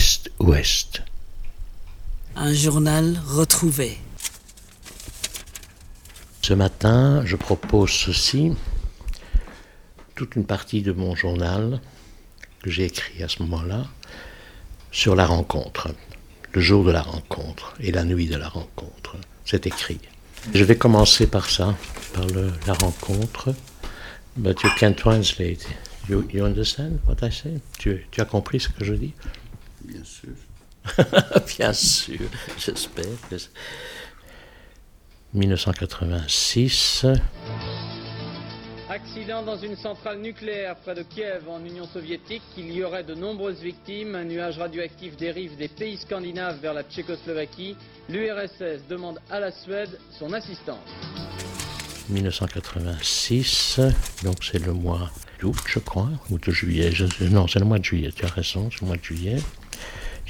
Est-Ouest. Un journal retrouvé. Ce matin, je propose ceci, toute une partie de mon journal que j'ai écrit à ce moment-là, sur la rencontre, le jour de la rencontre et la nuit de la rencontre. C'est écrit. Je vais commencer par ça, par le, la rencontre. But you can translate. You, you understand what I say? Tu, tu as compris ce que je dis? Bien sûr. Bien sûr, j'espère. 1986. Accident dans une centrale nucléaire près de Kiev en Union soviétique. Il y aurait de nombreuses victimes. Un nuage radioactif dérive des pays scandinaves vers la Tchécoslovaquie. L'URSS demande à la Suède son assistance. 1986, donc c'est le mois d'août, je crois, ou de juillet. Je, non, c'est le mois de juillet, tu as raison, c'est le mois de juillet.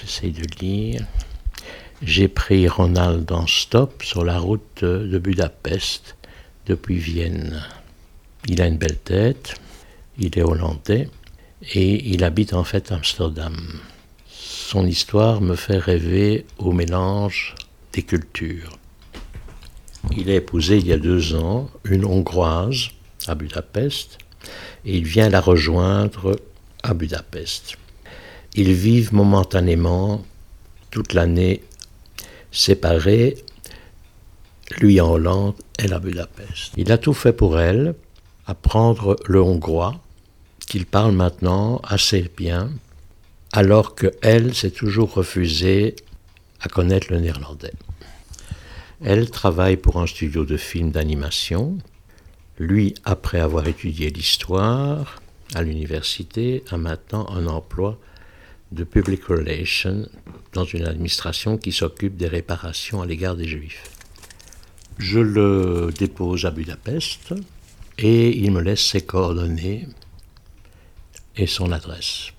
J'essaye de lire. J'ai pris Ronald en stop sur la route de Budapest depuis Vienne. Il a une belle tête, il est hollandais et il habite en fait Amsterdam. Son histoire me fait rêver au mélange des cultures. Il a épousé il y a deux ans une Hongroise à Budapest et il vient la rejoindre à Budapest. Ils vivent momentanément toute l'année séparés, lui en Hollande, elle à Budapest. Il a tout fait pour elle, apprendre le hongrois, qu'il parle maintenant assez bien, alors que elle s'est toujours refusée à connaître le néerlandais. Elle travaille pour un studio de films d'animation. Lui, après avoir étudié l'histoire à l'université, a maintenant un emploi de public relations dans une administration qui s'occupe des réparations à l'égard des juifs. Je le dépose à Budapest et il me laisse ses coordonnées et son adresse.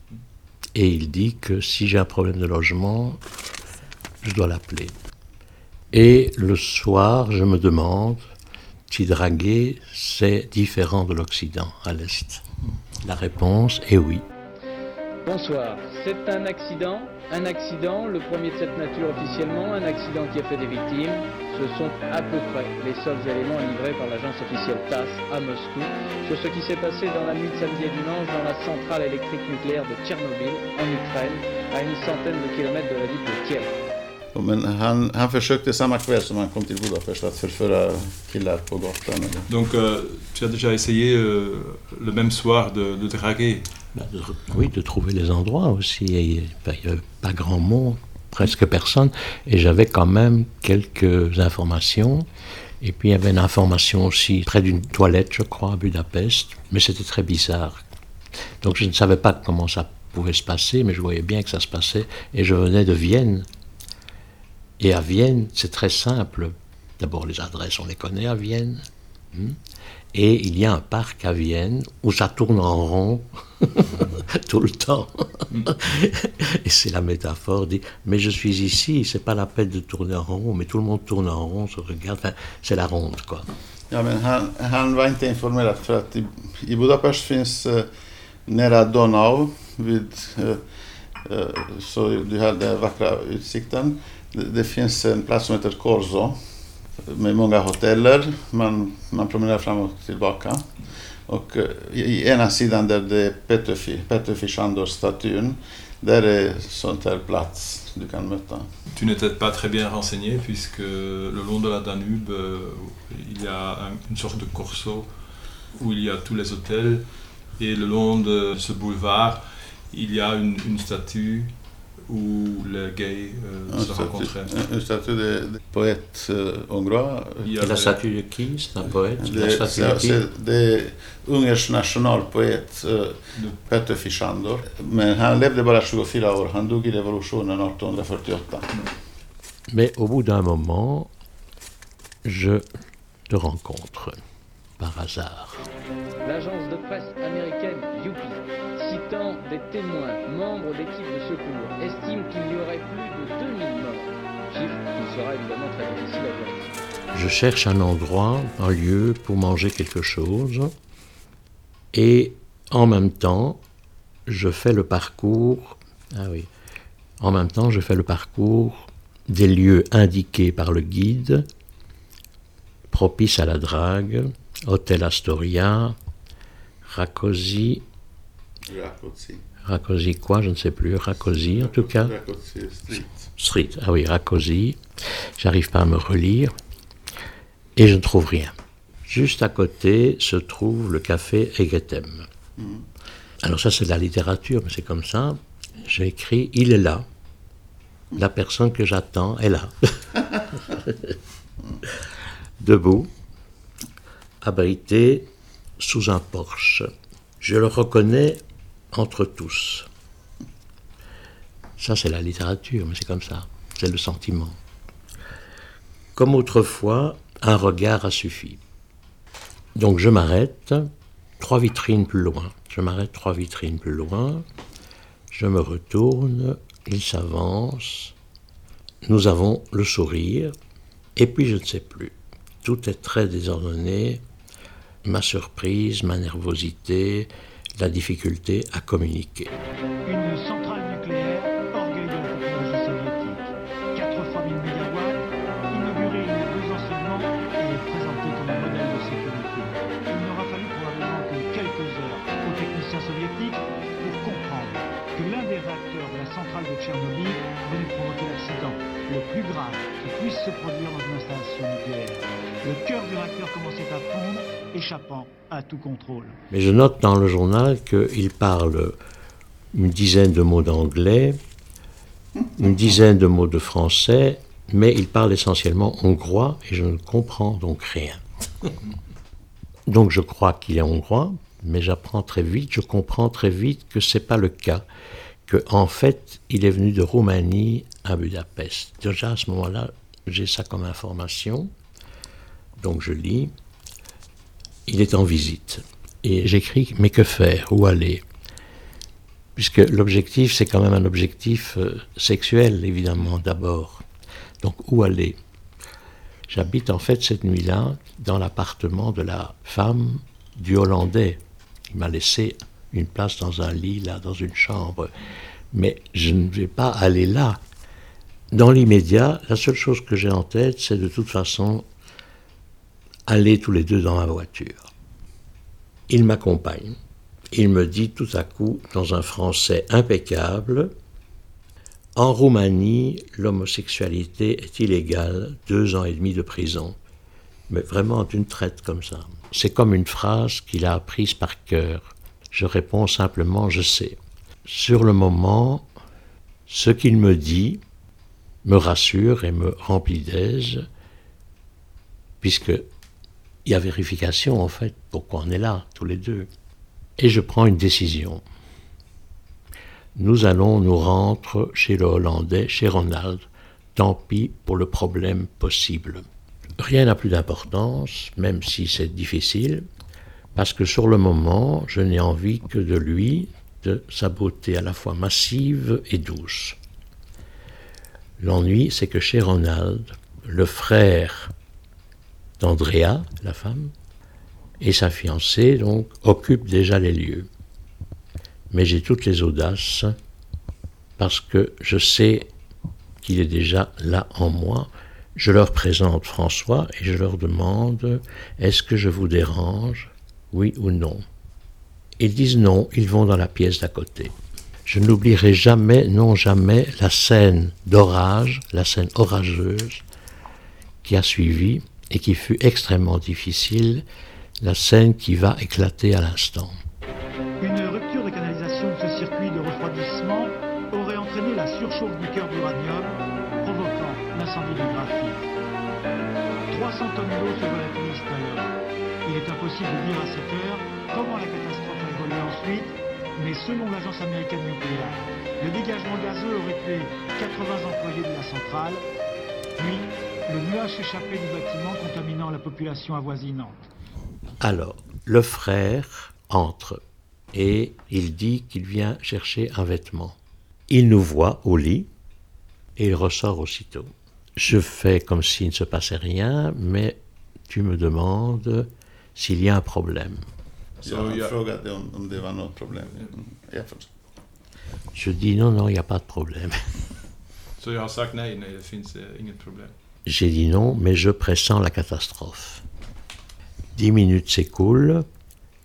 Et il dit que si j'ai un problème de logement, je dois l'appeler. Et le soir, je me demande si c'est différent de l'Occident, à l'Est. La réponse est oui. Bonsoir. C'est un accident, un accident, le premier de cette nature officiellement, un accident qui a fait des victimes. Ce sont à peu près les seuls éléments livrés par l'agence officielle TASS à Moscou sur ce qui s'est passé dans la nuit de samedi et dimanche dans la centrale électrique nucléaire de Tchernobyl en Ukraine, à une centaine de kilomètres de la ville de Kiev. Men han, han försökte samma kväll som han kom till Budapest att förföra killar på gatan. Donc euh, tu as déjà essayé euh, le même soir de, de draguer bah, de, Oui, de trouver les endroits aussi. Il n'y avait pas grand monde, presque personne. Et j'avais quand même quelques informations. Et puis il y avait une information aussi près d'une toilette, je crois, à Budapest. Mais c'était très bizarre. Donc je ne savais pas comment ça pouvait se passer, mais je voyais bien que ça se passait. Et je venais de Vienne. Et à Vienne, c'est très simple. D'abord, les adresses, on les connaît à Vienne. Hmm? Et il y a un parc à Vienne où ça tourne en rond tout le temps. Et c'est la métaphore dit Mais je suis ici, c'est pas la peine de tourner en rond, mais tout le monde tourne en rond, se regarde. Enfin, c'est la ronde, quoi. Ja, men han, han var inte informerad för att i, i Budapest finns eh, nära Donau, vid, eh, eh, så du har den vackra utsikten. Det, finns en plats som heter Corso med många hoteller. Man, man promenerar fram och tillbaka. Och eh, i, i ena sidan där det är Petöfi, Petöfi Shandor-statyn, där är sånt här plats du kan möta. Tu n'étais pas très bien renseigné puisque le long de la Danube, euh, il y a un- une sorte de corso où il y a tous les hôtels et le long de ce boulevard, il y a une, une statue où les gays euh, se en- en statue de, de poète euh, hongrois. Il y Et la statue de qui? C'est un poète statue de så- qui? så- det är Ungerns nationalpoet uh, Petöfi Shandor. Men han levde bara 24 år. Han dog i revolutionen 1848. Mais au bout d'un moment, je le rencontre par hasard. L'agence de presse américaine citant des témoins, membres d'équipes sera évidemment très difficile à vérifier. Je cherche un endroit, un lieu pour manger quelque chose. Et en même temps, je fais le parcours. Ah oui. En même temps, je fais le parcours des lieux indiqués par le guide, propice à la drague, Hôtel Astoria, Rakosi. Rakosi quoi, je ne sais plus, Rakosi en tout cas. Rakosi Street. Street, ah oui, Rakosi. J'arrive pas à me relire et je ne trouve rien. Juste à côté se trouve le café Egetem. Alors ça c'est de la littérature, mais c'est comme ça. J'ai écrit Il est là. La personne que j'attends est là. Debout, abrité sous un porche. Je le reconnais entre tous. Ça, c'est la littérature, mais c'est comme ça. C'est le sentiment. Comme autrefois, un regard a suffi. Donc je m'arrête, trois vitrines plus loin. Je m'arrête trois vitrines plus loin. Je me retourne, il s'avance. Nous avons le sourire, et puis je ne sais plus. Tout est très désordonné. Ma surprise, ma nervosité, la difficulté à communiquer. Se produire dans une installation nucléaire. Le cœur du réacteur commençait à fondre, échappant à tout contrôle. Mais je note dans le journal qu'il parle une dizaine de mots d'anglais, une dizaine de mots de français, mais il parle essentiellement hongrois et je ne comprends donc rien. Donc je crois qu'il est hongrois, mais j'apprends très vite, je comprends très vite que ce n'est pas le cas, que en fait il est venu de Roumanie à Budapest. Déjà à ce moment-là, j'ai ça comme information, donc je lis. Il est en visite. Et j'écris, mais que faire? Où aller? Puisque l'objectif, c'est quand même un objectif euh, sexuel, évidemment, d'abord. Donc, où aller? J'habite en fait cette nuit-là dans l'appartement de la femme du Hollandais. Il m'a laissé une place dans un lit, là, dans une chambre. Mais je ne vais pas aller là. Dans l'immédiat, la seule chose que j'ai en tête, c'est de toute façon aller tous les deux dans ma voiture. Il m'accompagne. Il me dit tout à coup, dans un français impeccable, en Roumanie, l'homosexualité est illégale, deux ans et demi de prison. Mais vraiment d'une traite comme ça. C'est comme une phrase qu'il a apprise par cœur. Je réponds simplement je sais. Sur le moment, ce qu'il me dit me rassure et me remplit d'aise, puisque il y a vérification en fait, pourquoi on est là, tous les deux. Et je prends une décision. Nous allons nous rendre chez le Hollandais, chez Ronald. Tant pis pour le problème possible. Rien n'a plus d'importance, même si c'est difficile, parce que sur le moment, je n'ai envie que de lui, de sa beauté à la fois massive et douce. L'ennui, c'est que chez Ronald, le frère d'Andrea, la femme, et sa fiancée, donc, occupent déjà les lieux. Mais j'ai toutes les audaces parce que je sais qu'il est déjà là en moi. Je leur présente François et je leur demande Est-ce que je vous dérange? Oui ou non? Ils disent non, ils vont dans la pièce d'à côté. Je n'oublierai jamais, non jamais, la scène d'orage, la scène orageuse qui a suivi et qui fut extrêmement difficile, la scène qui va éclater à l'instant. Une rupture de canalisation de ce circuit de refroidissement aurait entraîné la surchauffe du cœur d'uranium, provoquant l'incendie du graphite. 300 tonnes d'eau se volatilisent jusqu'alors. Il est impossible de dire à cette heure comment la catastrophe a évolué ensuite, mais selon l'agence américaine nucléaire, le dégagement gazeux aurait tué 80 employés de la centrale, puis le nuage s'échappait du bâtiment contaminant la population avoisinante. Alors, le frère entre et il dit qu'il vient chercher un vêtement. Il nous voit au lit et il ressort aussitôt. Je fais comme s'il ne se passait rien, mais tu me demandes s'il y a un problème. Så Ja, ja. jag frågade om, om det var något problem. Jag förstår. Je dis non, non, il n'y a pas de problème. Så jag har sagt nej, nej, det finns eh, inget problem. J'ai dit non, mais je pressens la catastrophe. Dix minutes s'écoulent,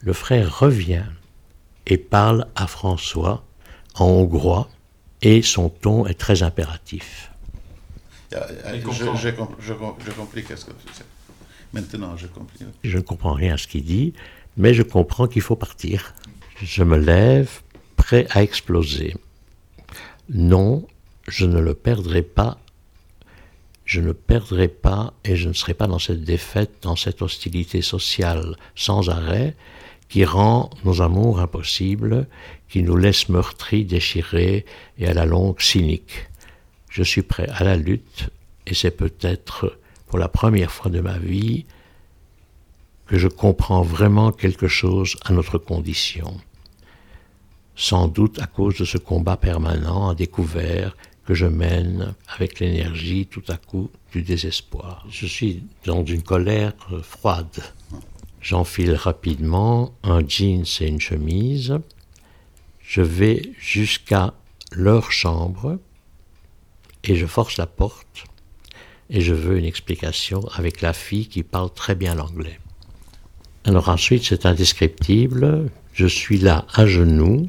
le frère revient et parle à François en hongrois, et son ton est très impératif. Ja, ja. Maintenant. Je ne comprends rien à ce qu'il dit, mais je comprends qu'il faut partir. Je me lève, prêt à exploser. Non, je ne le perdrai pas. Je ne perdrai pas et je ne serai pas dans cette défaite, dans cette hostilité sociale sans arrêt qui rend nos amours impossibles, qui nous laisse meurtris, déchirés et à la longue cyniques. Je suis prêt à la lutte et c'est peut-être pour la première fois de ma vie que je comprends vraiment quelque chose à notre condition. Sans doute à cause de ce combat permanent à découvert que je mène avec l'énergie tout à coup du désespoir. Je suis dans une colère froide. J'enfile rapidement un jeans et une chemise. Je vais jusqu'à leur chambre et je force la porte et je veux une explication avec la fille qui parle très bien l'anglais. Alors ensuite, c'est indescriptible. Je suis là à genoux,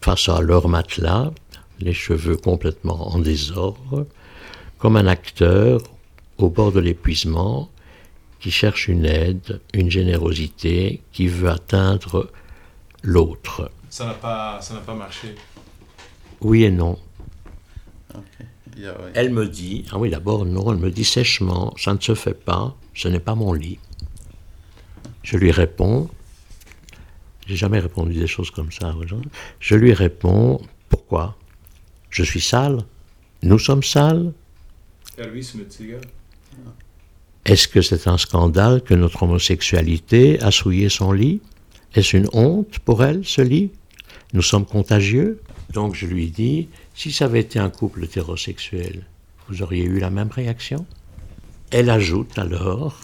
face à leur matelas, les cheveux complètement en désordre, comme un acteur au bord de l'épuisement qui cherche une aide, une générosité, qui veut atteindre l'autre. Ça n'a pas, ça n'a pas marché. Oui et non. Elle me dit, ah oui d'abord non, elle me dit sèchement, ça ne se fait pas, ce n'est pas mon lit. Je lui réponds, j'ai jamais répondu des choses comme ça aux gens. Je lui réponds, pourquoi? Je suis sale. Nous sommes sales. Est-ce que c'est un scandale que notre homosexualité a souillé son lit? Est-ce une honte pour elle, ce lit? Nous sommes contagieux. Donc je lui dis, si ça avait été un couple hétérosexuel, vous auriez eu la même réaction? Elle ajoute alors,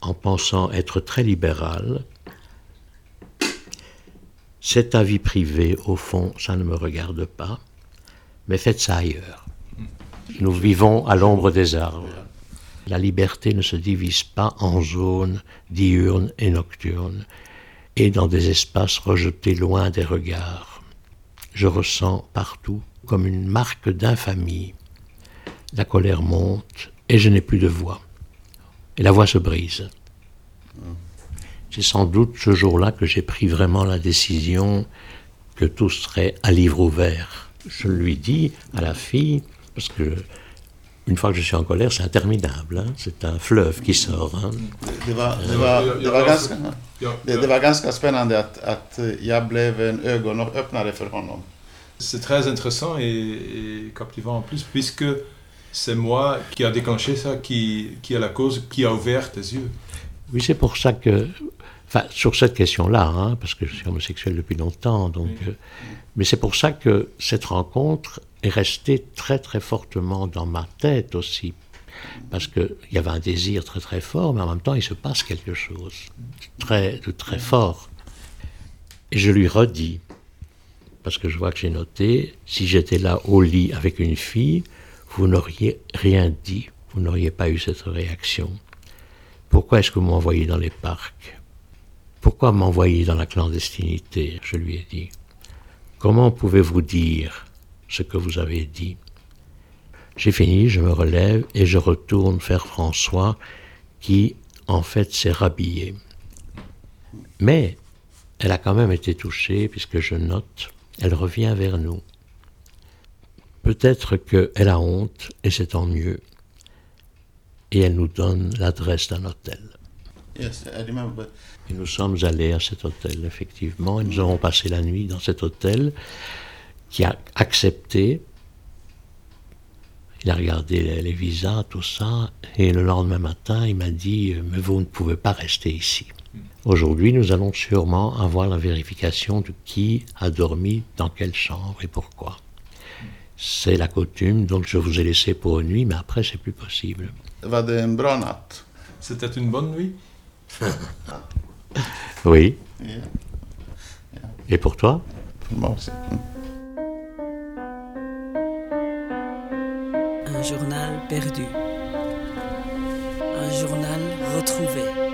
en pensant être très libérale, c'est ta vie privée, au fond, ça ne me regarde pas, mais faites ça ailleurs. Nous vivons à l'ombre des arbres. La liberté ne se divise pas en zones diurnes et nocturnes, et dans des espaces rejetés loin des regards. Je ressens partout comme une marque d'infamie. La colère monte et je n'ai plus de voix. Et la voix se brise. C'est sans doute ce jour-là que j'ai pris vraiment la décision que tout serait à livre ouvert. Je lui dis à la fille, parce que une fois que je suis en colère, c'est interminable. hein. C'est un fleuve qui sort. hein. Det var, det var, Jag- det jag var, var- ganska, Ja, det, ja. det var ganska spännande att, att jag blev en ögonöppnare för honom. C'est très intéressant et, et captivant en plus, puisque c'est moi qui a déclenché ça, qui, qui est la cause, qui a ouvert tes yeux. Oui, c'est pour ça que. Enfin, sur cette question-là, hein, parce que je suis homosexuel depuis longtemps, donc. Oui. euh, mais c'est pour ça que cette rencontre est restée très très fortement dans ma tête aussi. Parce qu'il y avait un désir très très fort, mais en même temps, il se passe quelque chose de très, de très fort. Et je lui redis, parce que je vois que j'ai noté, si j'étais là au lit avec une fille, vous n'auriez rien dit, vous n'auriez pas eu cette réaction. Pourquoi est-ce que vous m'envoyez dans les parcs? Pourquoi m'envoyer dans la clandestinité? Je lui ai dit. Comment pouvez-vous dire ce que vous avez dit? J'ai fini, je me relève et je retourne vers François qui, en fait, s'est rhabillé. Mais elle a quand même été touchée, puisque je note, elle revient vers nous. Peut-être qu'elle a honte, et c'est tant mieux. Et elle nous donne l'adresse d'un hôtel. Yes, I remember. Et nous sommes allés à cet hôtel, effectivement, et nous avons passé la nuit dans cet hôtel qui a accepté. Il a regardé les, les visas, tout ça, et le lendemain matin, il m'a dit euh, Mais vous ne pouvez pas rester ici. Aujourd'hui, nous allons sûrement avoir la vérification de qui a dormi dans quelle chambre et pourquoi. C'est la coutume, donc je vous ai laissé pour une nuit, mais après, c'est plus possible. C'était une bonne nuit Oui, et pour toi pour moi aussi. Un journal perdu. Un journal retrouvé.